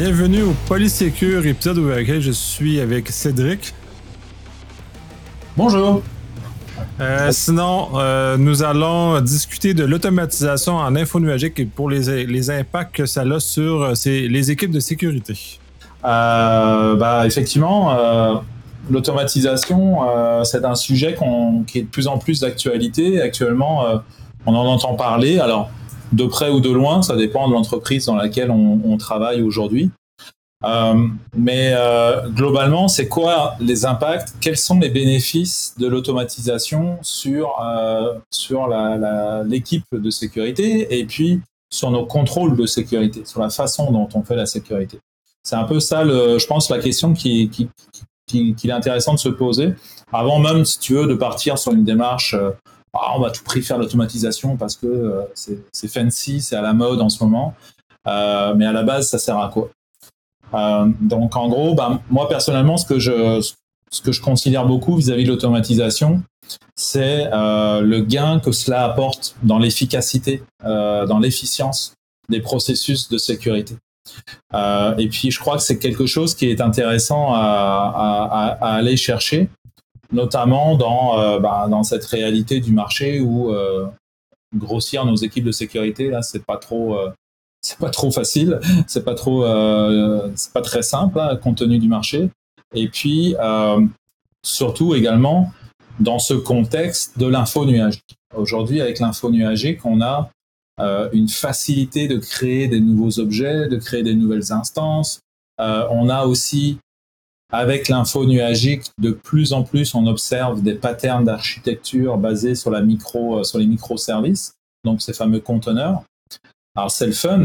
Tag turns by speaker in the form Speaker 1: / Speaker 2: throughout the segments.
Speaker 1: Bienvenue au Polysécure, épisode où je suis avec Cédric.
Speaker 2: Bonjour.
Speaker 1: Euh, sinon, euh, nous allons discuter de l'automatisation en info nuagique et pour les, les, impacts que ça a sur euh, les équipes de sécurité.
Speaker 2: bah, effectivement, l'automatisation, c'est un sujet qui est de plus en plus d'actualité. Actuellement, on en entend parler. Alors, de près ou de loin, ça dépend de l'entreprise dans laquelle on, travaille aujourd'hui. Euh, mais euh, globalement, c'est quoi les impacts? Quels sont les bénéfices de l'automatisation sur euh, sur l'équipe de sécurité et puis sur nos contrôles de sécurité, sur la façon dont on fait la sécurité? C'est un peu ça, je pense, la question qui, qui, qui, qui, est intéressant de se poser. Avant même, si tu veux, de partir sur une démarche ah, on va tout prix faire l'automatisation parce que euh, c'est fancy, c'est à la mode en ce moment. Euh, mais à la base, ça sert à quoi? Euh, Donc en gros, bah, moi personnellement, ce que je, ce que je considère beaucoup vis-à-vis de l'automatisation, c'est le gain que cela apporte dans l'efficacité, dans l'efficience des processus de sécurité. et puis, je crois que c'est quelque chose qui est intéressant à aller chercher notamment dans, euh, bah, dans cette réalité du marché où euh, grossir nos équipes de sécurité, là, c'est pas trop, euh, c'est pas trop facile, c'est pas trop, c'est pas très simple hein, compte tenu du marché. Et puis, surtout également dans ce contexte de l'info nuagique. Aujourd'hui, avec l'info nuagique, on a une facilité de créer des nouveaux objets, de créer des nouvelles instances. on a aussi avec l'info nuagique, de plus en plus, on observe des patterns d'architecture basés sur, euh, les microservices, donc ces fameux conteneurs. Alors c'est le fun,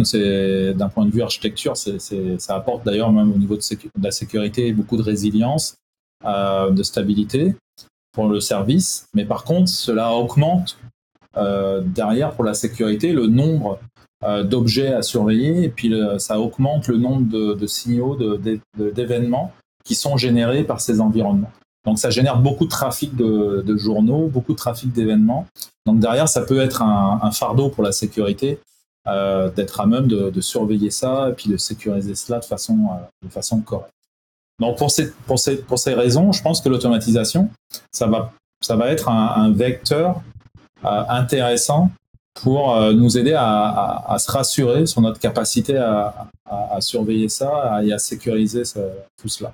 Speaker 2: d'un point de vue architecture, ça apporte d'ailleurs même au niveau de, la sécurité beaucoup de résilience, euh, de stabilité pour le service. Mais par contre, cela augmente euh, derrière pour la sécurité le nombre d'objets à surveiller et puis ça augmente le nombre de, signaux, d'événements qui sont générés par ces environnements. Donc ça génère beaucoup de trafic de, journaux, beaucoup de trafic d'événements. Donc derrière, ça peut être un, fardeau pour la sécurité euh, d'être à même de, surveiller ça et puis de sécuriser cela de façon, euh, de façon correcte. Donc pour ces, pour, ces, pour ces raisons, je pense que l'automatisation, ça va, ça va être un, vecteur euh, intéressant pour nous aider à, se rassurer sur notre capacité à surveiller ça et à sécuriser tout cela.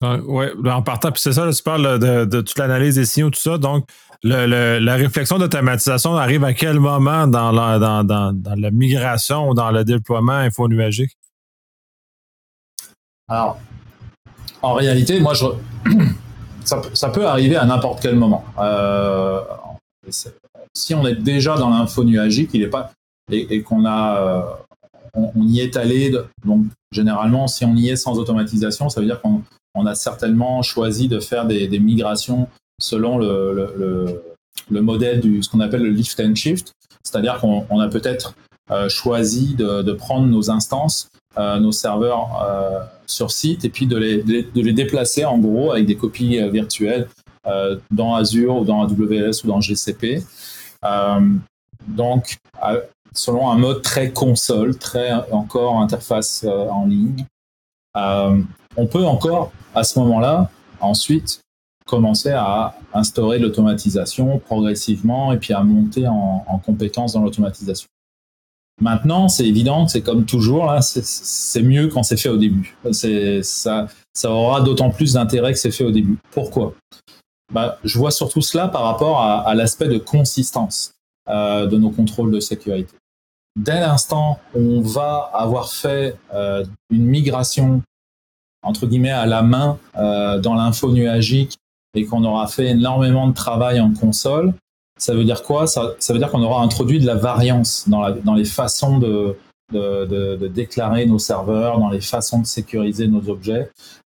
Speaker 1: Oui, ben, en partant, puis c'est ça, tu parles de, toute l'analyse des signaux, tout ça. Donc, la réflexion d'automatisation arrive à quel moment dans la, dans, la migration ou dans le déploiement info-nuagique?
Speaker 2: Alors, en réalité, moi, je, ça, peut arriver à n'importe quel moment. Euh, si on est déjà dans l'info nuagique, il est pas et, qu'on a, euh, on, y est allé. Donc, généralement, si on y est sans automatisation, ça veut dire qu'on on a certainement choisi de faire des, migrations selon le, modèle du ce qu'on appelle le lift and shift, c'est-à-dire qu'on a peut-être euh, choisi de, prendre nos instances, euh, nos serveurs euh, sur site et puis de les, de les, déplacer en gros avec des copies virtuelles dans Azure ou dans AWS ou dans GCP. donc, selon un mode très console, très encore interface en ligne. On peut encore à ce moment-là, ensuite, commencer à instaurer l'automatisation progressivement et puis à monter en, en compétence dans l'automatisation. Maintenant, c'est évident, c'est comme toujours, c'est mieux quand c'est fait au début. Ça, ça aura d'autant plus d'intérêt que c'est fait au début. Pourquoi? Bah, Je vois surtout cela par rapport à, l'aspect de consistance euh, de nos contrôles de sécurité. Dès l'instant où on va avoir fait euh, une migration entre guillemets à la main euh, dans l'info nuagique et qu'on aura fait énormément de travail en console, ça veut dire quoi? Ça, veut dire qu'on aura introduit de la variance dans, la, dans les façons de, de, de, déclarer nos serveurs, dans les façons de sécuriser nos objets.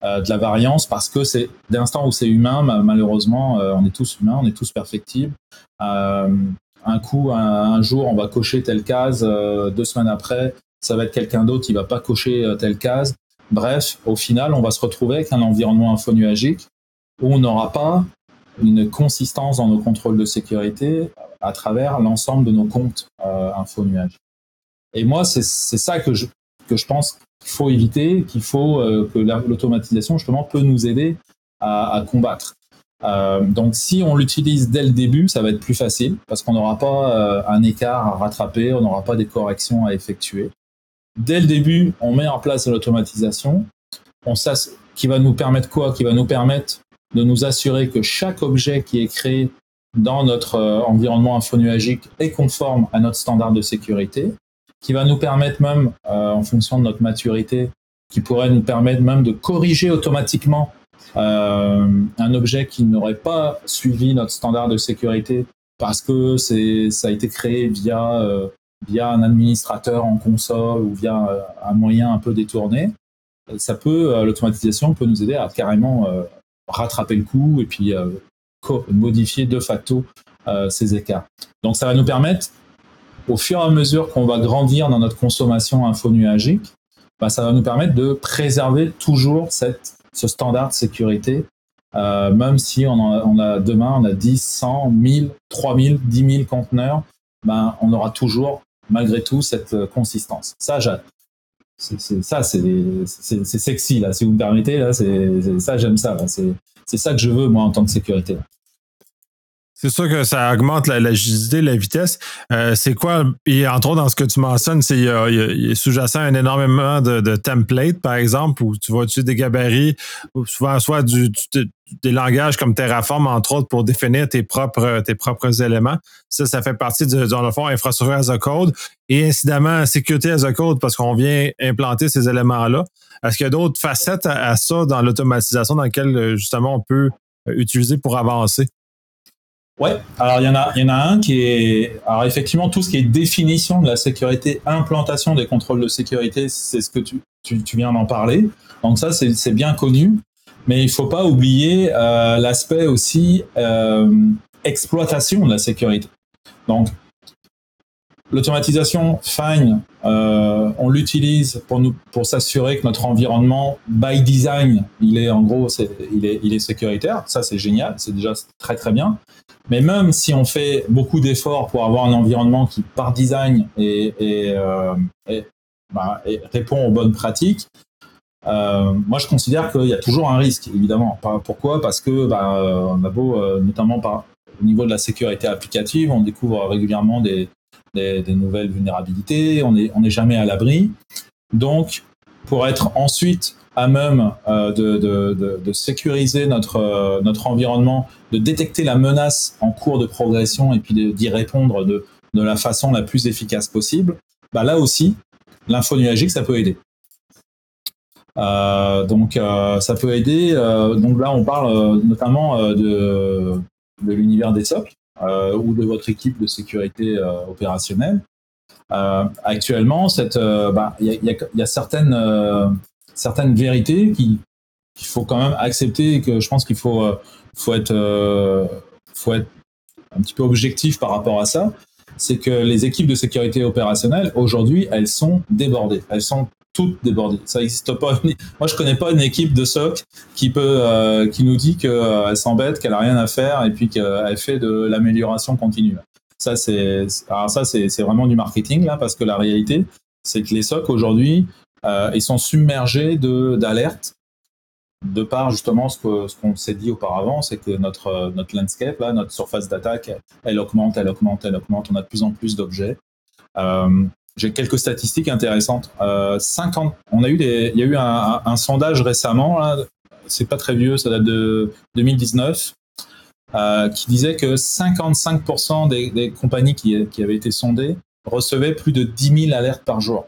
Speaker 2: Euh, de la variance parce que c'est d'instant où c'est humain, malheureusement, euh, on est tous humains, on est tous perfectibles. Euh, un coup, un, un, jour, on va cocher telle case, euh, deux semaines après, ça va être quelqu'un d'autre qui va pas cocher telle case. Bref, au final, on va se retrouver avec un environnement infonuagique où on n'aura pas une consistance dans nos contrôles de sécurité à travers l'ensemble de nos comptes euh, infonuagiques. Et moi, c'est ça que je, pense qu'il faut éviter, qu'il faut que l'automatisation justement peut nous aider à, à combattre. Euh, donc si on l'utilise dès le début, ça va être plus facile parce qu'on n'aura pas euh, un écart à rattraper, on n'aura pas des corrections à effectuer. Dès le début, on met en place l'automatisation, on qui va nous permettre quoi? Qui va nous permettre de nous assurer que chaque objet qui est créé dans notre euh, environnement infonuagique est conforme à notre standard de sécurité, qui va nous permettre même, en fonction de notre maturité, qui pourrait nous permettre même de corriger automatiquement euh, un objet qui n'aurait pas suivi notre standard de sécurité parce que c'est ça a été créé via euh, via un administrateur en console ou via euh, un moyen un peu détourné, ça peut l'automatisation peut nous aider à carrément rattraper le coup et puis modifier de facto ces écarts. Donc ça va nous permettre, au fur et à mesure qu'on va grandir dans notre consommation infonuagique, bah, ça va nous permettre de préserver toujours cette ce standard de sécurité, euh, même si on, a, demain on a 10, 100, 1000, 3000, 10 000 conteneurs, ben, on aura toujours malgré tout cette euh, consistance. Ça, ça, c'est sexy là. Si vous me permettez, là, ça, j'aime ça. C'est ça que je veux moi en tant que sécurité.
Speaker 1: C'est sûr que ça augmente la, l'agilité, la vitesse. Euh, c'est quoi, et entre autres dans ce que tu mentionnes, c'est il y sous-jacent un énormément de, templates, par exemple, où tu vas utiliser des gabarits, ou souvent soit du, des langages comme Terraform, entre autres, pour définir tes propres, tes propres éléments. Ça, ça fait partie de, dans le fond, infrastructure as a code et incidemment sécurité as a code parce qu'on vient implanter ces éléments-là. Est-ce qu'il y a d'autres facettes à ça dans l'automatisation dans lesquelles, justement, on peut euh, utiliser pour avancer?
Speaker 2: Ouais, alors il y en a, il y en a un qui est, alors effectivement tout ce qui est définition de la sécurité, implantation des contrôles de sécurité, c'est ce que tu, tu, tu viens d'en parler. Donc ça c'est bien connu, mais il faut pas oublier euh, l'aspect aussi euh, exploitation de la sécurité. Donc L'automatisation, fine, euh, on l'utilise pour nous pour s'assurer que notre environnement by design, il est en gros, il est il est sécuritaire. Ça c'est génial, c'est déjà très très bien. Mais même si on fait beaucoup d'efforts pour avoir un environnement qui par design et, et, euh, bah, répond aux bonnes pratiques, euh, moi, je considère qu'il y a toujours un risque, évidemment. Pourquoi? Parce que bah, on a beau, notamment par, au niveau de la sécurité applicative, on découvre régulièrement des, des, nouvelles vulnérabilités, on n'est on est jamais à l'abri. Donc, pour être ensuite à même euh, de, de, de, sécuriser notre, euh, notre environnement, de détecter la menace en cours de progression et puis d'y répondre de, de la façon la plus efficace possible, bah là aussi, l'info nuagique, ça peut aider. Euh, donc ça peut aider. donc là, on parle notamment de, l'univers des. Euh, ou de votre équipe de sécurité euh, opérationnelle. Euh, actuellement, il y, a, certaines, vérités qu'il faut quand même accepter et que je pense qu'il faut, faut être un petit peu objectif par rapport à ça c'est que les équipes de sécurité opérationnelle, aujourd'hui, elles sont débordées. Elles sont toutes débordées. Ça n'existe pas. Moi, je connais pas une équipe de SOC qui peut, euh, qui nous dit qu'elle euh, s'embête, qu'elle a rien à faire et puis qu'elle fait de l'amélioration continue. Ça, c'est, ça, c'est, vraiment du marketing là, parce que la réalité, c'est que les SOC aujourd'hui, euh, ils sont submergés de d'alertes de par justement ce qu'on ce qu'on s'est dit auparavant, c'est que notre notre landscape notre surface d'attaque, elle augmente, elle augmente, elle augmente. On a de plus en plus d'objets. J'ai quelques statistiques intéressantes. Euh, 50, on a eu il y a eu un, sondage récemment, c'est pas très vieux, ça date de 2019, euh, qui disait que 55% des, compagnies qui, avaient été sondées recevaient plus de 10 000 alertes par jour.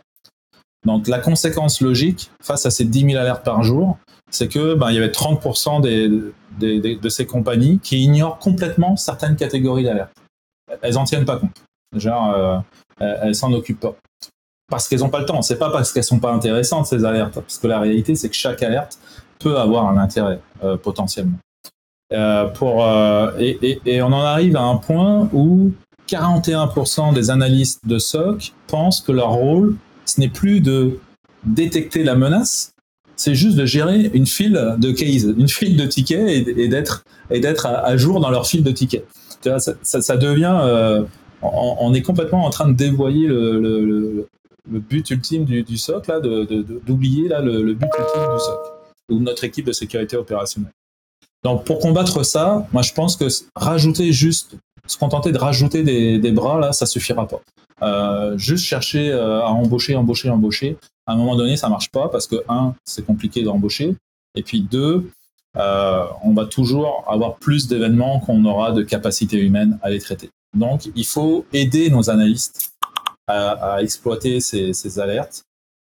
Speaker 2: Donc la conséquence logique face à ces 10 000 alertes par jour, c'est que ben, il y avait 30% des, de ces compagnies qui ignorent complètement certaines catégories d'alertes. Elles en tiennent pas compte. Genre, euh, elles s'en occupent pas. Parce qu'elles n'ont pas le temps. C'est pas parce qu'elles sont pas intéressantes, ces alertes. Parce que la réalité, c'est que chaque alerte peut avoir un intérêt euh, potentiellement. Euh, et, on en arrive à un point où 41% des analystes de SOC pensent que leur rôle, ce n'est plus de détecter la menace, c'est juste de gérer une file de cases, une file de tickets et, d'être et d'être à, jour dans leur file de tickets. Ça devient on, est complètement en train de dévoyer le, but ultime du, du SOC, là, d'oublier de, là, le, but ultime du SOC, ou notre équipe de sécurité opérationnelle. Donc pour combattre ça, moi je pense que rajouter juste, se contenter de rajouter des, des bras, là, ça suffira pas. Euh, juste chercher euh, à embaucher, embaucher, embaucher, à un moment donné, ça marche pas parce que, un, c'est compliqué d'embaucher, et puis deux, euh, on va toujours avoir plus d'événements qu'on aura de capacité humaine à les traiter. Donc, il faut aider nos analystes à, exploiter ces, alertes,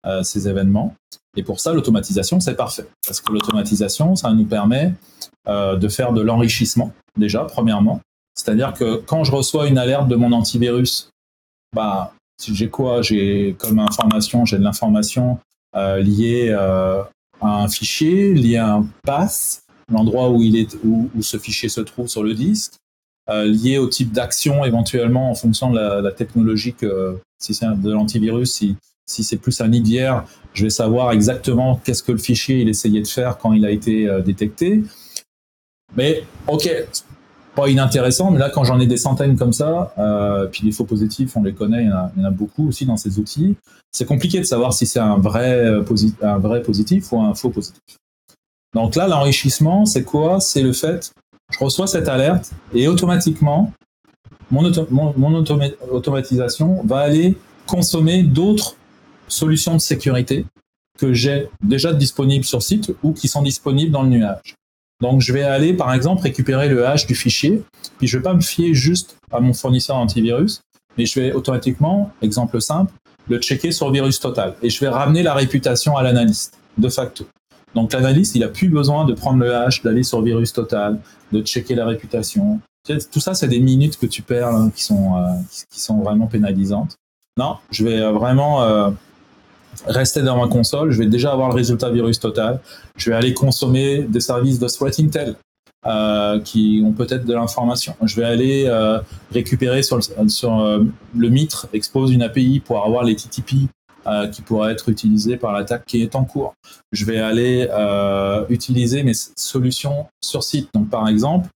Speaker 2: euh, ces événements. Et pour ça, l'automatisation, c'est parfait. Parce que l'automatisation, ça nous permet euh, de faire de l'enrichissement, déjà, premièrement. C'est-à-dire que quand je reçois une alerte de mon antivirus, bah, j'ai quoi? J'ai comme information, j'ai de l'information euh, liée à un fichier, liée à un pass, l'endroit où, il est, où ce fichier se trouve sur le disque. Euh, lié au type d'action éventuellement en fonction de la, technologie que si c'est de l'antivirus, si, si c'est plus un IDR, je vais savoir exactement qu'est-ce que le fichier il essayait de faire quand il a été euh, détecté. Mais ok, pas inintéressant, mais là quand j'en ai des centaines comme ça, euh, puis les faux positifs, on les connaît, il y, en a, beaucoup aussi dans ces outils, c'est compliqué de savoir si c'est un vrai, un vrai positif ou un faux positif. Donc là, l'enrichissement, c'est quoi? C'est le fait je reçois cette alerte et automatiquement, mon, automatisation va aller consommer d'autres solutions de sécurité que j'ai déjà disponibles sur site ou qui sont disponibles dans le nuage. Donc, je vais aller, par exemple, récupérer le hash du fichier, puis je ne vais pas me fier juste à mon fournisseur antivirus, mais je vais automatiquement, exemple simple, le checker sur Virus Total. Et je vais ramener la réputation à l'analyste, de facto. Donc l'analyste, il a plus besoin de prendre le hash, d'aller sur Virus Total, de checker la réputation. Tout ça, c'est des minutes que tu perds hein, qui sont euh, qui sont vraiment pénalisantes. Non, je vais euh, vraiment euh, rester dans ma console. Je vais déjà avoir le résultat Virus Total. Je vais aller consommer des services de threat intel. qui ont peut-être de l'information. Je vais aller récupérer sur le, sur, le Mitre, expose une API pour avoir les TTP euh, qui pourrait être utilisé par l'attaque qui est en cours. Je vais aller euh, utiliser mes solutions sur site. Donc par exemple,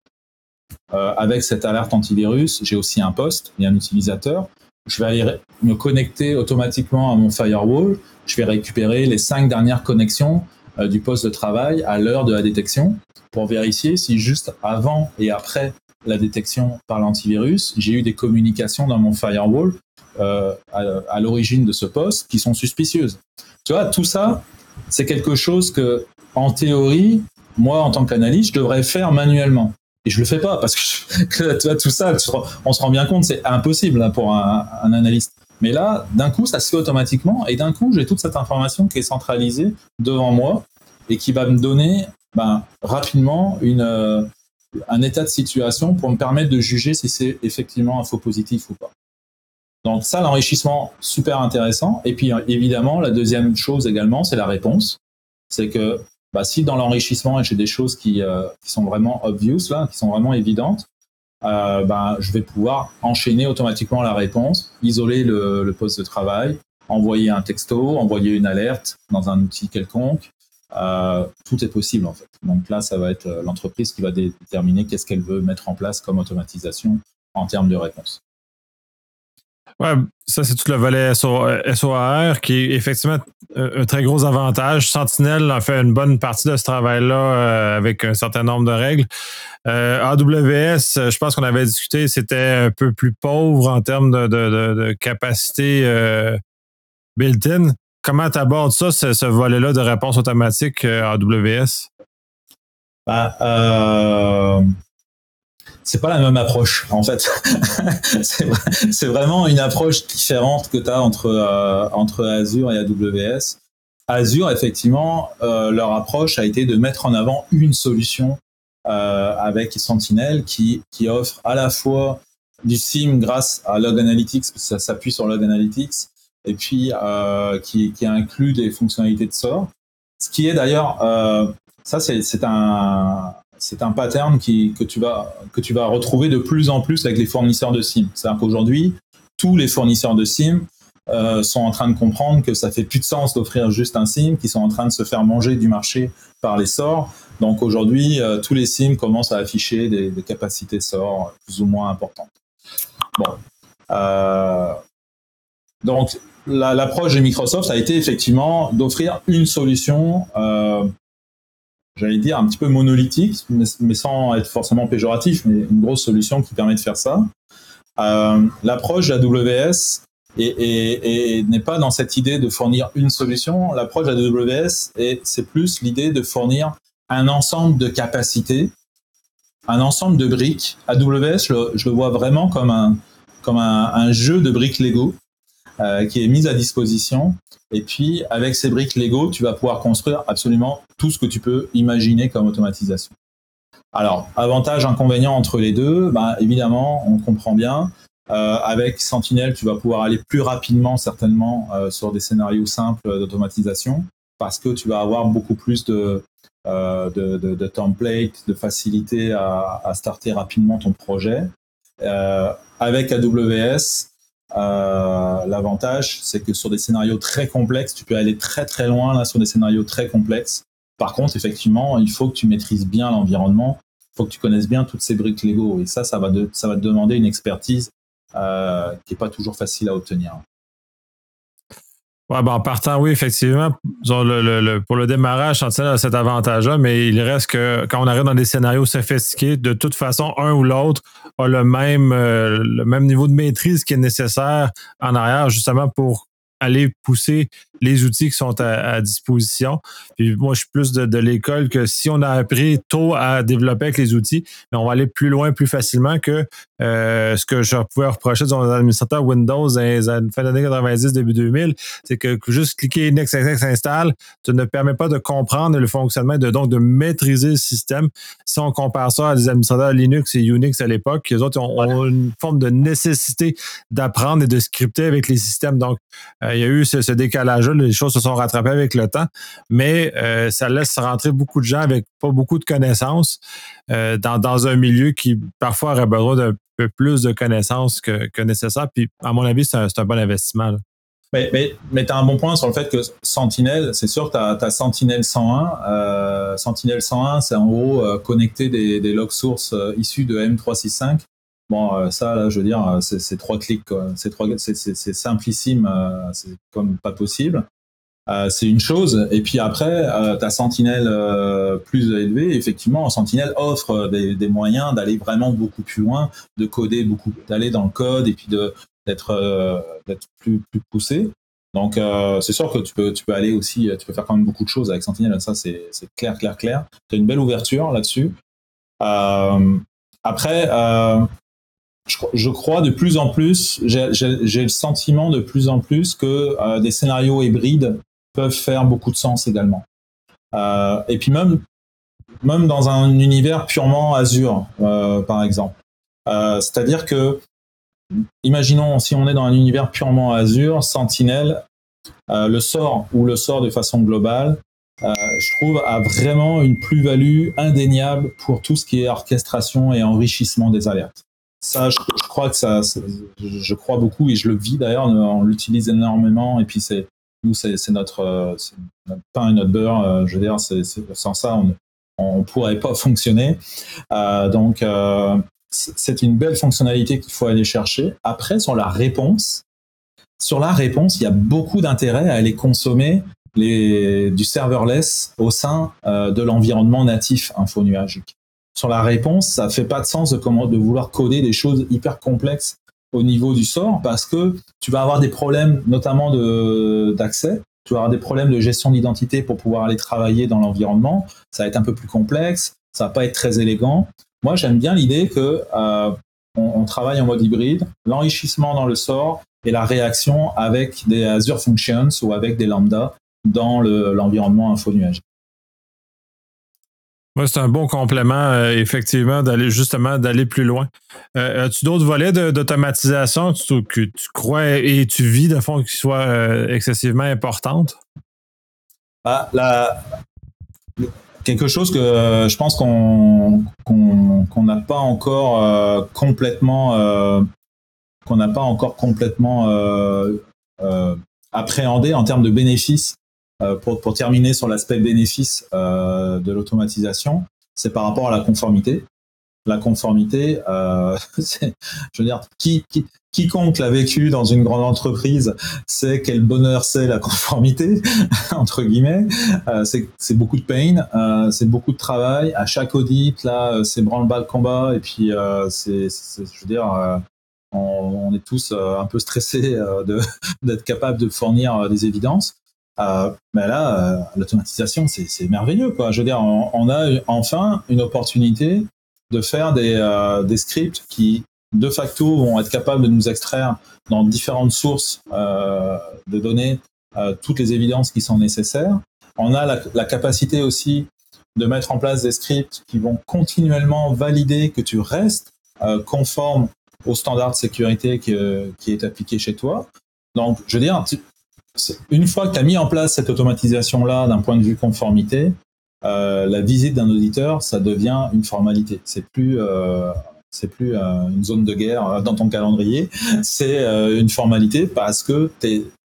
Speaker 2: euh, avec cette alerte antivirus, j'ai aussi un poste et un utilisateur. Je vais aller me connecter automatiquement à mon firewall. Je vais récupérer les cinq dernières connexions du poste de travail à l'heure de la détection pour vérifier si juste avant et après la détection par l'antivirus, j'ai eu des communications dans mon firewall euh, à, l'origine de ce poste qui sont suspicieuses. Tu vois, tout ça, c'est quelque chose que, en théorie, moi, en tant qu'analyste, je devrais faire manuellement. Et je le fais pas parce que tu vois, tout ça, on se rend bien compte, c'est impossible hein, pour un, analyste. Mais là, d'un coup, ça se fait automatiquement et d'un coup, j'ai toute cette information qui est centralisée devant moi et qui va me donner ben, rapidement euh, un état de situation pour me permettre de juger si c'est effectivement un faux positif ou pas. Donc ça, l'enrichissement, super intéressant. Et puis évidemment, la deuxième chose également, c'est la réponse. C'est que bah, si dans l'enrichissement, j'ai des choses qui, euh, sont vraiment obvious, là, qui sont vraiment évidentes, euh, bah, je vais pouvoir enchaîner automatiquement la réponse, isoler le, le, poste de travail, envoyer un texto, envoyer une alerte dans un outil quelconque. Euh, tout est possible en fait. Donc là, ça va être euh, l'entreprise qui va déterminer qu'est-ce qu'elle veut mettre en place comme automatisation en termes de réponse.
Speaker 1: Ouais, ça, c'est tout le volet SOAR qui est effectivement un très gros avantage. Sentinel a fait une bonne partie de ce travail-là euh, avec un certain nombre de règles. Euh, AWS, je pense qu'on avait discuté, c'était un peu plus pauvre en termes de, capacité euh, built-in. Comment tu abordes ça, ce, volet-là de réponse automatique AWS?
Speaker 2: Bah, euh, c'est pas la même approche en fait. c'est vraiment une approche différente que tu as entre euh, entre Azure et AWS. Azure, effectivement, euh, leur approche a été de mettre en avant une solution euh, avec Sentinel qui qui offre à la fois du SIM grâce à Log Analytics, parce que ça s'appuie sur Log Analytics, et puis qui, qui inclut des fonctionnalités de SOAR. Ce qui est d'ailleurs, ça c'est un c'est un pattern que, tu vas, retrouver de plus en plus avec les fournisseurs de SIM. C'est-à-dire qu'aujourd'hui, tous les fournisseurs de SIM euh, sont en train de comprendre que ça fait plus de sens d'offrir juste un SIM, qui sont en train de se faire manger du marché par les sorts. Donc aujourd'hui, euh, tous les SIM commencent à afficher des, capacités SOR plus ou moins importantes. Bon. Euh, donc, l'approche de Microsoft a été effectivement d'offrir une solution, j'allais dire un petit peu monolithique, mais, sans être forcément péjoratif, mais une grosse solution qui permet de faire ça. Euh, l'approche d'AWS et, n'est pas dans cette idée de fournir une solution. L'approche d'AWS, c'est plus l'idée de fournir un ensemble de capacités, un ensemble de briques. AWS, je, je le vois vraiment comme un, comme un, jeu de briques Lego euh, qui est mis à disposition. Et puis, avec ces briques Lego, tu vas pouvoir construire absolument tout ce que tu peux imaginer comme automatisation. Alors, avantage, inconvénient entre les deux, bah, évidemment, on comprend bien. Euh, avec Sentinel, tu vas pouvoir aller plus rapidement, certainement, euh, sur des scénarios simples d'automatisation, parce que tu vas avoir beaucoup plus de, de, de, templates, de facilité à, à, starter rapidement ton projet. Euh, avec AWS, euh, l'avantage, c'est que sur des scénarios très complexes, tu peux aller très très loin là sur des scénarios très complexes. Par contre, effectivement, il faut que tu maîtrises bien l'environnement, il faut que tu connaisses bien toutes ces briques Lego. Et ça, ça va, ça va te demander une expertise euh, qui n'est pas toujours facile à obtenir.
Speaker 1: Ouais, ben en partant, oui, effectivement, pour le démarrage, Sentinel a cet avantage-là, mais il reste que quand on arrive dans des scénarios sophistiqués, de toute façon, un ou l'autre a le même, euh, le même niveau de maîtrise qui est nécessaire en arrière, justement pour aller pousser les outils qui sont à, disposition. Puis moi, je suis plus de, l'école que si on a appris tôt à développer avec les outils, mais on va aller plus loin, plus facilement que euh, ce que je pouvais reprocher dans administrateurs Windows dans fin d'année 90, début 2000, c'est que juste cliquer Next, Next, Install, tu ne permet pas de comprendre le fonctionnement, de donc de maîtriser le système. Si on compare ça à des administrateurs Linux et Unix à l'époque, les autres ont, une forme de nécessité d'apprendre et de scripter avec les systèmes. Donc, il y a eu ce décalage les choses se sont rattrapées avec le temps, mais euh, ça laisse rentrer beaucoup de gens avec pas beaucoup de connaissances euh, dans, un milieu qui parfois aurait besoin d'un peu plus de connaissances que, nécessaire. Puis, à mon avis, c'est un, bon investissement.
Speaker 2: Mais, mais, tu as un bon point sur le fait que Sentinel, c'est sûr, tu as, Sentinel 101. Euh, Sentinel 101, c'est en gros connecter des, des log sources issus de M365 Bon, euh, ça, là, je veux dire, euh, c'est trois clics, c'est c'est simplissime, euh, c'est comme pas possible. c'est une chose. Et puis après, tu as Sentinel plus élevé. Effectivement, Sentinel offre des, moyens d'aller vraiment beaucoup plus loin, de coder beaucoup, d'aller dans le code et puis d'être plus, plus poussé. Donc, c'est sûr que tu peux, tu peux aller aussi, tu peux faire quand même beaucoup de choses avec Sentinel. Ça, c'est clair, clair, clair. Tu as une belle ouverture là-dessus. après, je, crois de plus en plus, j'ai le sentiment de plus en plus que euh, des scénarios hybrides peuvent faire beaucoup de sens également. Euh, et puis même, même dans un univers purement Azure, euh, par exemple. C'est-à-dire que, imaginons si on est dans un univers purement Azure, Sentinel, le sort ou le sort de façon globale, je trouve a vraiment une plus-value indéniable pour tout ce qui est orchestration et enrichissement des alertes ça, je, crois que ça, je crois beaucoup et je le vis d'ailleurs. On l'utilise énormément et puis c'est nous, c'est notre, pain et notre beurre. Euh, je veux dire, sans ça, on ne pourrait pas fonctionner. Euh, donc, euh, c'est une belle fonctionnalité qu'il faut aller chercher. Après, sur la réponse, sur la réponse, il y a beaucoup d'intérêt à aller consommer du serverless au sein de l'environnement natif infonuagique sur la réponse, ça fait pas de sens de, comment, de vouloir coder des choses hyper complexes au niveau du sort parce que tu vas avoir des problèmes notamment d'accès, tu vas avoir des problèmes de gestion d'identité pour pouvoir aller travailler dans l'environnement, ça va être un peu plus complexe, ça va pas être très élégant. Moi, j'aime bien l'idée que euh, on, travaille en mode hybride, l'enrichissement dans le sort et la réaction avec des Azure Functions ou avec des lambda dans l'environnement info nuage.
Speaker 1: Oui, c'est un bon complément, euh, effectivement, d'aller justement d'aller plus loin. Euh, as-tu d'autres volets d'automatisation que tu crois et tu vis de fond qui soient euh, excessivement importantes?
Speaker 2: Bah, quelque chose que je pense qu'on n'a pas encore complètement qu'on n'a pas encore complètement appréhendé en termes de bénéfices pour, pour, terminer sur l'aspect bénéfice euh, de l'automatisation, c'est par rapport à la conformité. la conformité, euh, je veux dire, qui, qui, quiconque l'a vécu dans une grande entreprise sait quel bonheur c'est la conformité, entre guillemets. Euh, c'est beaucoup de pain, euh, c'est beaucoup de travail. À chaque audit, là, c'est branle-bas le combat. Et puis, euh, c'est, je veux dire, euh, on, on, est tous euh, un peu stressés d'être capable de fournir des évidences. Mais là, l'automatisation, c'est merveilleux. Quoi. Je veux on, a enfin une opportunité de faire des, euh, des, scripts qui, de facto, vont être capables de nous extraire dans différentes sources euh, de données euh, toutes les évidences qui sont nécessaires. On a la, capacité aussi de mettre en place des scripts qui vont continuellement valider que tu restes euh, conforme au standard de sécurité qui, qui, est appliqué chez toi. Donc, je veux dire, une fois que tu as mis en place cette automatisation-là d'un point de vue conformité, euh, la visite d'un auditeur, ça devient une formalité. C'est plus euh, c'est plus euh, une zone de guerre dans ton calendrier, c'est une formalité parce que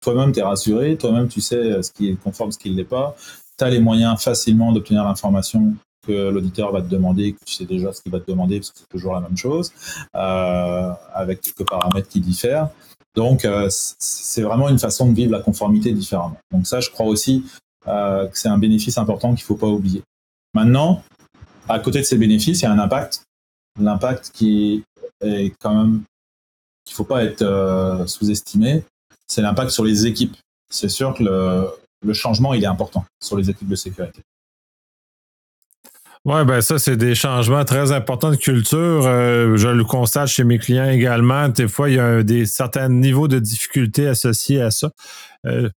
Speaker 2: toi-même tu es rassuré, toi-même tu sais ce qui est conforme, ce qui ne l'est pas, tu as les moyens facilement d'obtenir l'information que l'auditeur va te demander, que tu sais déjà ce qu'il va te demander, parce que c'est toujours la même chose, euh, avec quelques paramètres qui diffèrent. Donc, euh, c'est vraiment une façon de vivre la conformité différemment. Donc ça, je crois aussi euh, c'est un bénéfice important qu'il ne faut pas oublier. Maintenant, à côté de ces bénéfices, il y a un impact. L'impact qui est quand même qu'il ne faut pas être euh, sous-estimé, c'est l'impact sur les équipes. C'est sûr que le, le, changement, il est important sur les équipes de sécurité.
Speaker 1: Oui, ben ça, c'est des changements très importants de culture. Euh, je le constate chez mes clients également. Des fois, il y a un, des certains niveaux de difficulté associés à ça. Euh,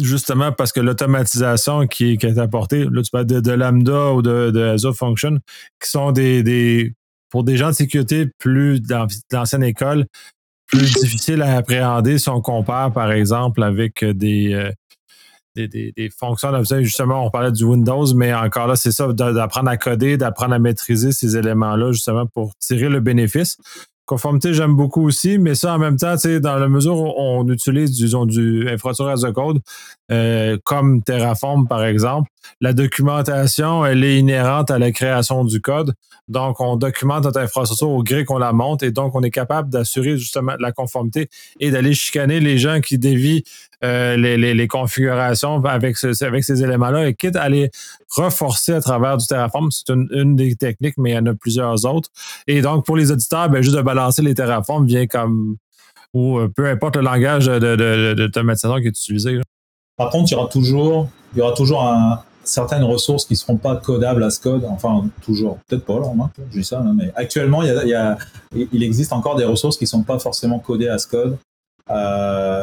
Speaker 1: justement parce que l'automatisation qui, qui, est apportée, là tu parles de, de Lambda ou de, de Azure Function, qui sont des, des pour des gens de sécurité plus dans l'ancienne école, plus difficiles à appréhender si on compare par exemple avec des, euh, des, des, fonctions. Justement, on parlait du Windows, mais encore là, c'est ça, d'apprendre à coder, d'apprendre à maîtriser ces éléments-là, justement, pour tirer le bénéfice. Conformité, j'aime beaucoup aussi, mais ça, en même temps, dans la mesure où on utilise, disons, du infrastructure as a code, euh, comme Terraform, par exemple, la documentation, elle est inhérente à la création du code. Donc, on documente notre infrastructure au gré qu'on la monte et donc on est capable d'assurer justement la conformité et d'aller chicaner les gens qui dévient euh, les, configurations avec, ce, avec ces éléments-là et quitte à les reforcer à travers du Terraform. C'est une, des techniques, mais il y en a plusieurs autres. Et donc, pour les auditeurs, ben, juste de balancer les Terraform vient comme ou euh, peu importe le langage de, de, de, qui est utilisé.
Speaker 2: Par contre, il y aura toujours, il y aura toujours certaines ressources qui ne seront pas codables à ce code. Enfin, toujours, peut-être pas, hein, je dis ça, hein, mais actuellement, il, il, existe encore des ressources qui ne sont pas forcément codées à ce code. Euh,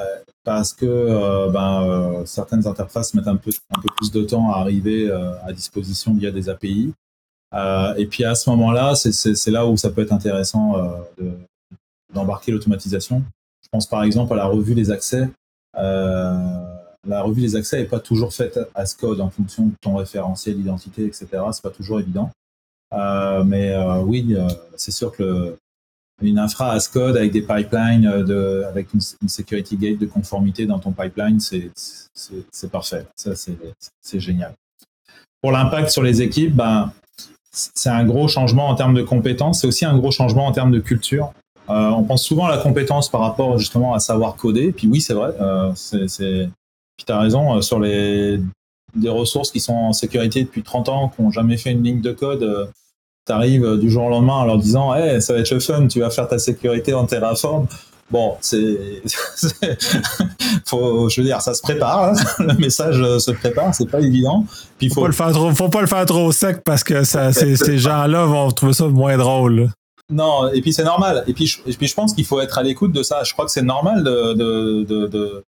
Speaker 2: parce que euh, ben, euh, certaines interfaces mettent un peu, plus de temps à arriver euh, à disposition via des API. Et puis à ce moment-là, c'est là où ça peut être intéressant d'embarquer l'automatisation. Je pense par exemple à la revue des accès la revue des accès n'est pas toujours faite à ce code en fonction de ton référentiel d'identité, etc. C'est pas toujours évident. Mais oui, c'est sûr que le, une infra as code avec des pipelines, de, avec une, security gate de conformité dans ton pipeline, c'est parfait. Ça, c'est génial. Pour l'impact sur les équipes, ben, c'est un gros changement en termes de compétences. C'est aussi un gros changement en termes de culture. Euh, on pense souvent à la compétence par rapport justement à savoir coder. Puis oui, c'est vrai. Euh, puis tu as raison, euh, sur les des ressources qui sont en sécurité depuis 30 ans, qui n'ont jamais fait une ligne de code, euh, tu arrives euh, du jour au lendemain en leur disant hey, ça va être le fun, tu vas faire ta sécurité en Terraform. Bon, c'est. faut, je veux dire, ça se prépare, hein. le message se prépare, c'est pas évident.
Speaker 1: Puis faut, faut, pas le faire trop, faut pas le faire trop sec parce que ça, ces gens-là vont trouver ça moins drôle.
Speaker 2: Non, et puis c'est normal. Et puis, je, et puis je pense qu'il faut être à l'écoute de ça. Je crois que c'est normal de, de, de, de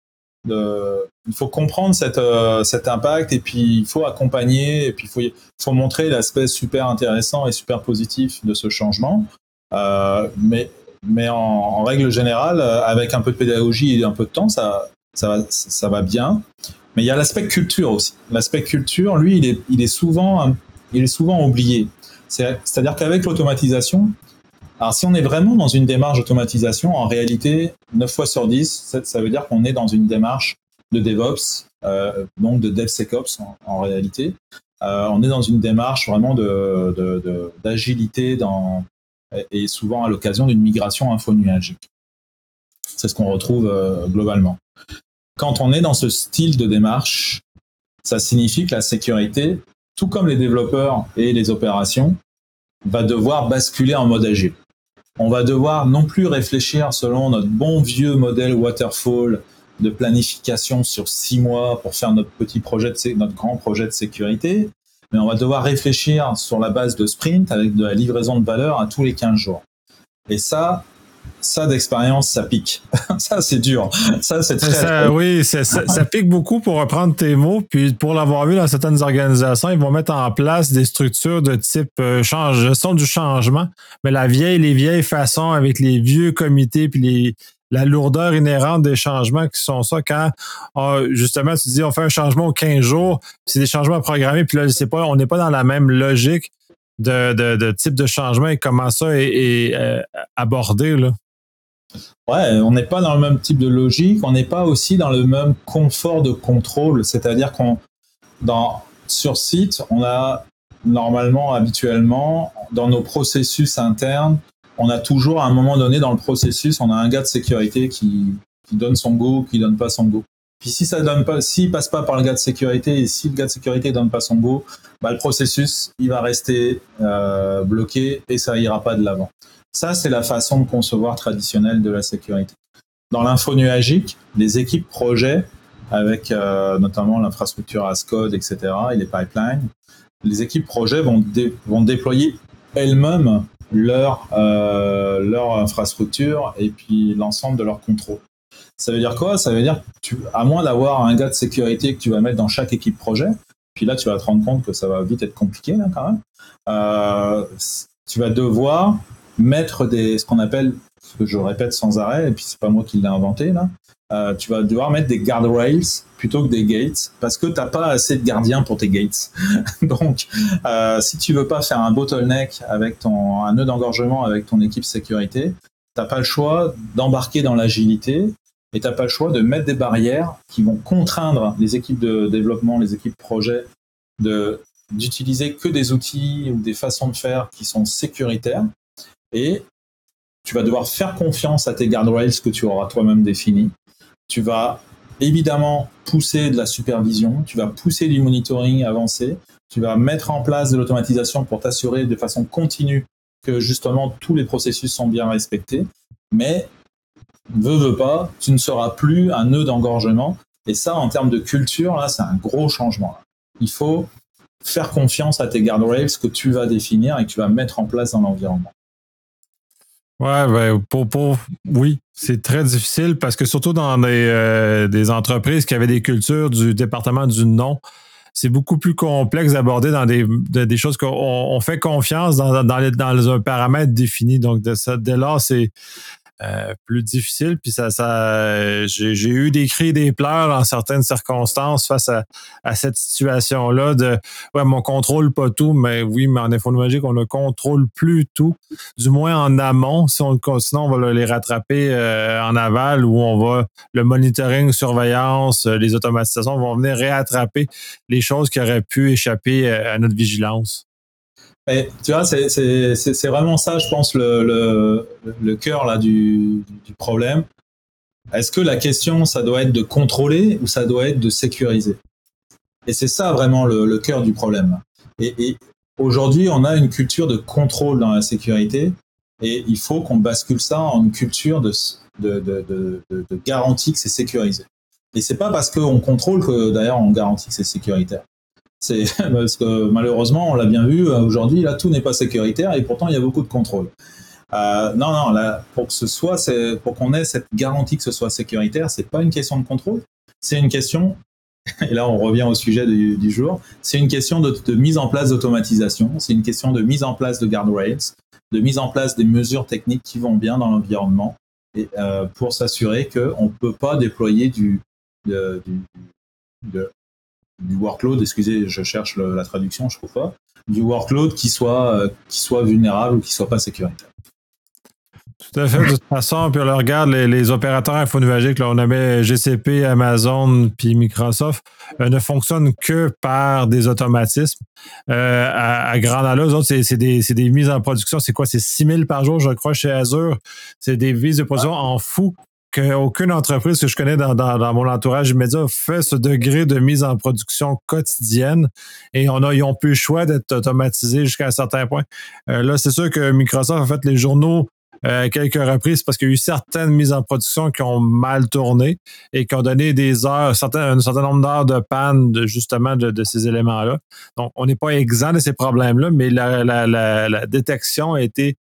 Speaker 2: il faut comprendre euh, cet impact et puis il faut accompagner et puis il faut, montrer l'aspect super intéressant et super positif de ce changement. Euh, mais en, règle générale, euh, avec un peu de pédagogie et un peu de temps, ça, va, bien. Mais il y a l'aspect culture aussi. L'aspect culture, lui, il est souvent oublié. C'est-à-dire qu'avec l'automatisation, alors, si on est vraiment dans une démarche d'automatisation, en réalité, 9 fois sur 10, ça, veut dire qu'on est dans une démarche de DevOps, euh, donc de DevSecOps en, réalité. Euh, on est dans une démarche vraiment d'agilité de, de, dans, et souvent à l'occasion d'une migration infonuagique. C'est ce qu'on retrouve globalement. Quand on est dans ce style de démarche, ça signifie que la sécurité, tout comme les développeurs et les opérations, va devoir basculer en mode agile. On va devoir non plus réfléchir selon notre bon vieux modèle waterfall de planification sur six mois pour faire notre petit projet, de, notre grand projet de sécurité, mais on va devoir réfléchir sur la base de sprint avec de la livraison de valeur à tous les 15 jours. Et ça, ça d'expérience, ça pique. ça, c'est dur. Ça, c'est très.
Speaker 1: oui, ça, ça, pique beaucoup pour reprendre tes mots. Puis pour l'avoir vu dans certaines organisations, ils vont mettre en place des structures de type euh, change, gestion du changement. Mais la vieille, les vieilles façons avec les vieux comités puis les, la lourdeur inhérente des changements qui sont ça quand ah, justement tu dis on fait un changement aux 15 jours, c'est des changements programmés, puis là, c'est pas, on n'est pas dans la même logique de, type de changement et comment ça est, euh, abordé là?
Speaker 2: Ouais, on n'est pas dans le même type de logique, on n'est pas aussi dans le même confort de contrôle, c'est-à-dire qu'on dans sur site, on a normalement habituellement dans nos processus internes on a toujours à un moment donné dans le processus, on a un gars de sécurité qui, donne son go, qui donne pas son go. Puis si ça donne pas, s'il passe pas par le gars de sécurité et si le gars de sécurité donne pas son go, bah, le processus il va rester euh, bloqué et ça ira pas de l'avant. Ça c'est la façon de concevoir traditionnelle de la sécurité. Dans l'info nuagique, les équipes projets avec euh, notamment l'infrastructure as code, etc. et les pipelines, les équipes projets vont, déployer elles-mêmes leur, euh, leur infrastructure et puis l'ensemble de leur contrôle. Ça veut dire quoi? Ça veut dire tu, à moins d'avoir un gars de sécurité que tu vas mettre dans chaque équipe projet, puis là tu vas te rendre compte que ça va vite être compliqué là, quand même. Euh, tu vas devoir mettre des ce qu'on appelle, ce que je répète sans arrêt, et puis c'est pas moi qui l'ai inventé là, euh, tu vas devoir mettre des guardrails plutôt que des gates parce que tu n'as pas assez de gardiens pour tes gates. Donc, euh, si tu veux pas faire un bottleneck avec ton un nœud d'engorgement avec ton équipe sécurité, t'as pas le choix d'embarquer dans l'agilité et t'as pas le choix de mettre des barrières qui vont contraindre les équipes de développement, les équipes projet de d'utiliser que des outils ou des façons de faire qui sont sécuritaires et tu vas devoir faire confiance à tes guardrails que tu auras toi-même définis tu vas évidemment pousser de la supervision, tu vas pousser du monitoring avancé, tu vas mettre en place de l'automatisation pour t'assurer de façon continue que justement tous les processus sont bien respectés. Mais veux, veux pas, tu ne seras plus un nœud d'engorgement. Et ça, en termes de culture, là, c'est un gros changement. Il faut faire confiance à tes guardrails que tu vas définir et que tu vas mettre en place dans l'environnement.
Speaker 1: Ouais, ben, pour, pour, oui, c'est très difficile parce que surtout dans des, euh, des, entreprises qui avaient des cultures du département du non, c'est beaucoup plus complexe d'aborder dans des, des choses qu'on on fait confiance dans, dans, dans un paramètre défini. Donc, de, dès lors, c'est euh, plus difficile. Puis ça, ça j'ai eu des cris des pleurs dans certaines circonstances face à, cette situation-là de ouais, mon contrôle pas tout, mais oui, mais en informatique, on ne contrôle plus tout, du moins en amont. Si on, sinon, on va les rattraper euh, en aval où on va le monitoring, surveillance, euh, les automatisations vont venir réattraper les choses qui auraient pu échapper à notre vigilance
Speaker 2: tu vois, c'est vraiment ça, je pense, le, cœur là, du, problème. Est-ce que la question, ça doit être de contrôler ou ça doit être de sécuriser? Et c'est ça vraiment le, cœur du problème. Et, aujourd'hui, on a une culture de contrôle dans la sécurité et il faut qu'on bascule ça en une culture de, de garantie que c'est sécurisé. Et c'est pas parce qu'on contrôle que d'ailleurs on garantit que c'est sécuritaire. C'est parce que malheureusement, on l'a bien vu euh, aujourd'hui, là, tout n'est pas sécuritaire et pourtant il y a beaucoup de contrôle. Euh, non, non, là, pour que ce soit, pour qu'on ait cette garantie que ce soit sécuritaire, c'est pas une question de contrôle, c'est une question. Et là, on revient au sujet du, jour. C'est une question de, mise en place d'automatisation. C'est une question de mise en place de guardrails, de mise en place des mesures techniques qui vont bien dans l'environnement, et euh, pour s'assurer qu'on ne peut pas déployer du, workload, excusez, je cherche la traduction, je trouve pas, du workload qui soit, euh, qui soit vulnérable ou qui soit pas sécuritaire.
Speaker 1: Tout à fait. De toute façon, puis on regarde les, opérateurs infonuagiques, là, on avait GCP, Amazon, puis Microsoft, euh, ne fonctionnent que par des automatismes. Euh, à, à Grand Ala, autres, c'est des, des, mises en production. C'est quoi? C'est 6 000 par jour, je crois, chez Azure. C'est des mises de production en fou qu'aucune entreprise que je connais dans, mon entourage immédiat fait ce degré de mise en production quotidienne et on a, ils ont plus le choix d'être automatisés jusqu'à un certain point. Euh, là, c'est sûr que Microsoft a fait les journaux euh, quelques reprises parce qu'il y a eu certaines mises en production qui ont mal tourné et qui ont donné des heures, un certain nombre d'heures de panne de, justement de, ces éléments-là. Donc, on n'est pas exempt de ces problèmes-là, mais la, la, la, la, détection a été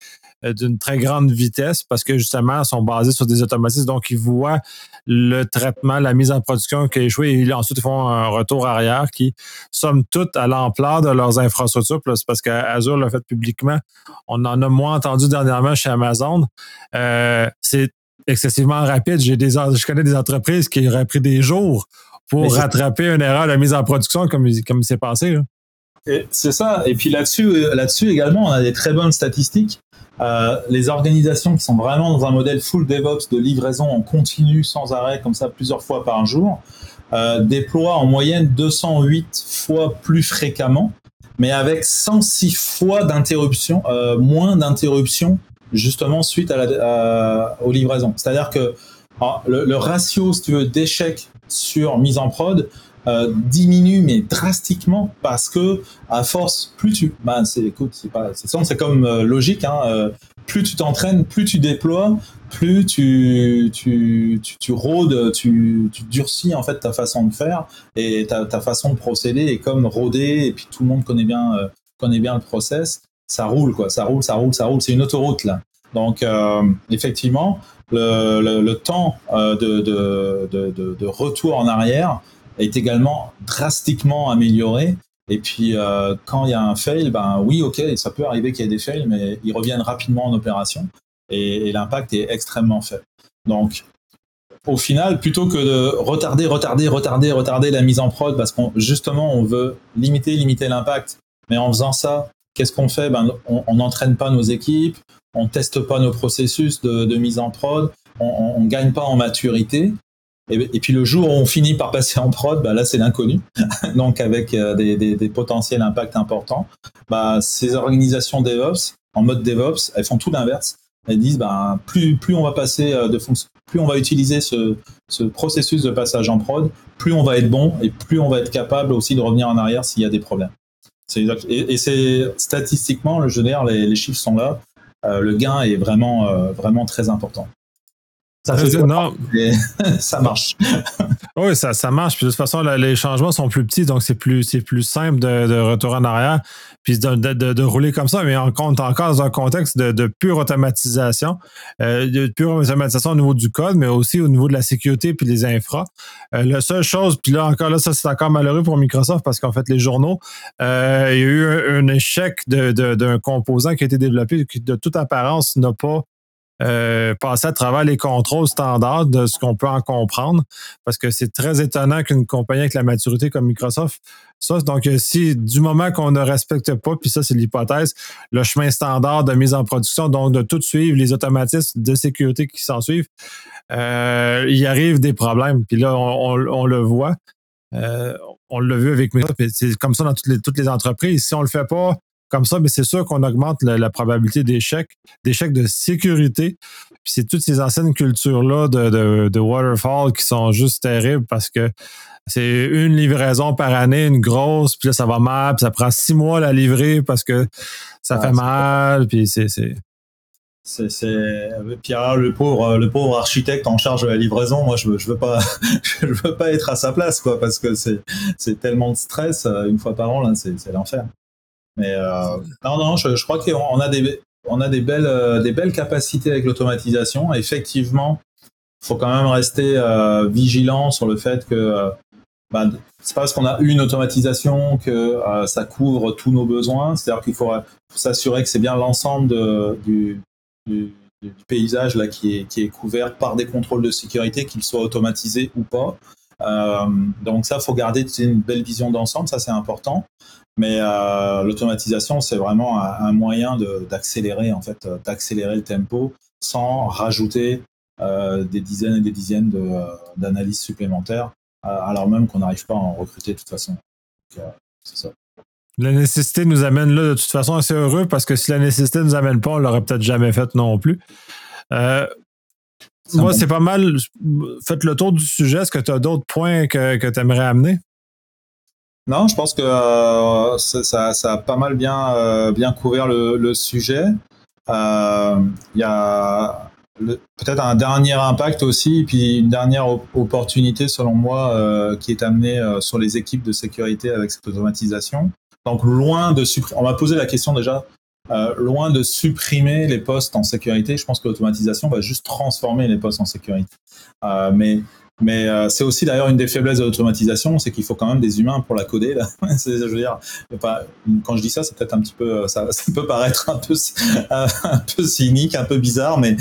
Speaker 1: euh, d'une très grande vitesse parce que justement, ils sont basés sur des automatismes. Donc, ils voient le traitement, la mise en production qui a échoué et ensuite ils font un retour arrière qui, somme toute, à l'ampleur de leurs infrastructures, parce qu'Azure l'a fait publiquement. On en a moins entendu dernièrement chez Amazon. Euh, c'est excessivement rapide. J'ai des, je connais des entreprises qui auraient pris des jours pour rattraper une erreur de mise en production comme, comme il s'est passé.
Speaker 2: C'est ça. Et puis là-dessus, euh, là-dessus également, on a des très bonnes statistiques. Euh, les organisations qui sont vraiment dans un modèle full DevOps de livraison en continu sans arrêt, comme ça plusieurs fois par jour, euh, déploient en moyenne 208 fois plus fréquemment, mais avec 106 fois d'interruption, euh, moins d'interruptions justement suite à la, aux livraisons. C'est-à-dire que le, le, ratio, si tu veux, d'échecs sur mise en prod euh, diminue mais drastiquement parce que à force plus tu bah c'est écoute c'est pas c'est c'est comme euh, logique hein, euh, plus tu t'entraînes plus tu déploies plus tu tu tu, tu rôdes tu, tu durcis en fait ta façon de faire et ta, ta façon de procéder est comme rôder et puis tout le monde connaît bien connaît bien le process. Ça roule quoi. Ça roule ça roule ça roule. C'est une autoroute là. Donc effectivement le, le, le temps de, de, de, de, retour en arrière est également drastiquement amélioré. Et puis, euh, quand il y a un fail, ben oui, ok, ça peut arriver qu'il y ait des fails, mais ils reviennent rapidement en opération et, l'impact est extrêmement faible. Donc, au final, plutôt que de retarder, retarder, retarder, retarder la mise en prod, parce qu'on justement on veut limiter, limiter l'impact, mais en faisant ça, qu'est-ce qu'on fait? Ben, On n'entraîne pas nos équipes, on teste pas nos processus de, de mise en prod, on, ne gagne pas en maturité, et, puis le jour où on finit par passer en prod, bah là c'est l'inconnu, donc avec euh, des, des, potentiels impacts importants. Bah, ces organisations DevOps, en mode DevOps, elles font tout l'inverse. Elles disent bah, plus, plus on va passer euh, de plus on va utiliser ce, ce, processus de passage en prod, plus on va être bon et plus on va être capable aussi de revenir en arrière s'il y a des problèmes. Et, et c'est statistiquement, je veux dire, les, les chiffres sont là. Euh, le gain est vraiment, vraiment très important. Ça, non. ça marche.
Speaker 1: oui, ça, ça marche. Puis de toute façon, les changements sont plus petits, donc c'est plus, c'est plus simple de, de retourner en arrière, puis de, de, rouler comme ça. Mais on compte encore dans un contexte de, pure automatisation, euh, de pure automatisation au niveau du code, mais aussi au niveau de la sécurité puis des infras. Euh, la seule chose, puis là encore là, ça c'est encore malheureux pour Microsoft parce qu'en fait les journaux, euh, il y a eu un, un échec d'un composant qui a été développé qui de toute apparence n'a pas euh, passer à travers les contrôles standards de ce qu'on peut en comprendre, parce que c'est très étonnant qu'une compagnie avec la maturité comme Microsoft, ça, donc euh, si du moment qu'on ne respecte pas, puis ça c'est l'hypothèse, le chemin standard de mise en production, donc de tout suivre, les automatismes de sécurité qui s'en suivent, euh, il arrive des problèmes. Puis là, on, le voit. on l'a vu avec Microsoft, c'est comme ça dans toutes les, toutes les entreprises. Si on le fait pas, comme ça, mais c'est sûr qu'on augmente la, probabilité d'échec, d'échec de sécurité. Puis c'est toutes ces anciennes cultures-là de, de, waterfall qui sont juste terribles parce que c'est une livraison par année, une grosse, puis là, ça va mal, puis ça prend six mois à la livrer parce que ça fait mal, puis c'est...
Speaker 2: C'est, puis le pauvre, le pauvre architecte en charge de la livraison, moi je veux, je veux pas, je veux pas être à sa place quoi, parce que c'est, c'est tellement de stress euh, une fois par an là, c'est, c'est l'enfer. Mais euh, non, non, je, crois qu'on a des, on a des belles, euh, des belles capacités avec l'automatisation. Effectivement, il faut quand même rester euh, vigilant sur le fait que bah, c'est pas parce qu'on a une automatisation que ça couvre tous nos besoins. C'est-à-dire qu'il faut, s'assurer que c'est bien l'ensemble du, du, du, paysage là qui est, qui est couvert par des contrôles de sécurité, qu'ils soient automatisés ou pas. donc ça, faut garder une belle vision d'ensemble, ça c'est important. Mais euh, l'automatisation, c'est vraiment un, moyen d'accélérer en fait, d'accélérer le tempo sans rajouter des dizaines et des dizaines d'analyses supplémentaires, alors même qu'on n'arrive pas à en recruter de toute façon. c'est ça.
Speaker 1: La nécessité nous amène là de toute façon assez heureux parce que si la nécessité ne nous amène pas, on l'aurait peut-être jamais fait non plus. Euh, moi, c'est pas mal. Faites le tour du sujet. Est-ce que tu as d'autres points que, que tu aimerais amener?
Speaker 2: Non, je pense que euh, ça, a pas mal bien, euh, couvert le, sujet. Il y a peut-être un dernier impact aussi, puis une dernière opportunité selon moi qui est amenée sur les équipes de sécurité avec cette automatisation. Donc loin de supprimer, on m'a posé la question déjà, euh, loin de supprimer les postes en sécurité, je pense que l'automatisation va juste transformer les postes en sécurité. Euh, mais mais euh, c'est aussi d'ailleurs une des faiblesses de l'automatisation, c'est qu'il faut quand même des humains pour la coder. Là. je veux dire, quand je dis ça, c'est peut-être un petit peu, ça, ça, peut paraître un peu, un peu cynique, un peu bizarre, mais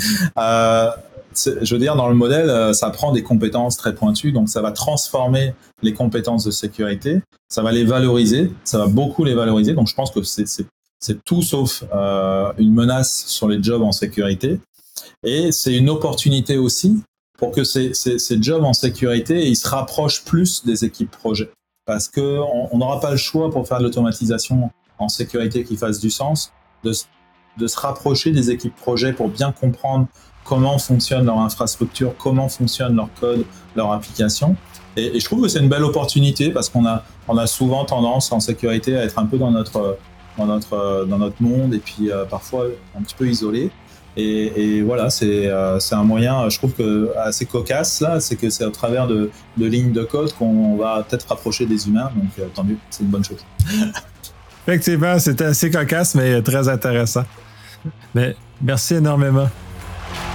Speaker 2: je veux dire, dans le modèle, euh, ça prend des compétences très pointues, donc ça va transformer les compétences de sécurité, ça va les valoriser, ça va beaucoup les valoriser. Donc je pense que c'est tout sauf euh, une menace sur les jobs en sécurité. Et c'est une opportunité aussi pour que ces, jobs en sécurité ils se rapprochent plus des équipes projet. Parce qu'on n'aura pas le choix pour faire de l'automatisation en sécurité qui fasse du sens, de, de se rapprocher des équipes projet pour bien comprendre comment fonctionne leur infrastructure, comment fonctionne leur code, leur application. Et, je trouve que c'est une belle opportunité parce qu'on a, on a souvent tendance en sécurité à être un peu dans notre, dans notre, dans notre monde et puis euh, parfois un petit peu isolé. Et, voilà, euh, c'est un moyen, je trouve que assez cocasse là, c'est que c'est au travers de, de, lignes de code qu'on va peut-être rapprocher des humains. Donc euh, tant mieux, c'est une bonne chose.
Speaker 1: Effectivement, c'était assez cocasse, mais très intéressant. Mais merci énormément.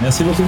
Speaker 2: Merci beaucoup.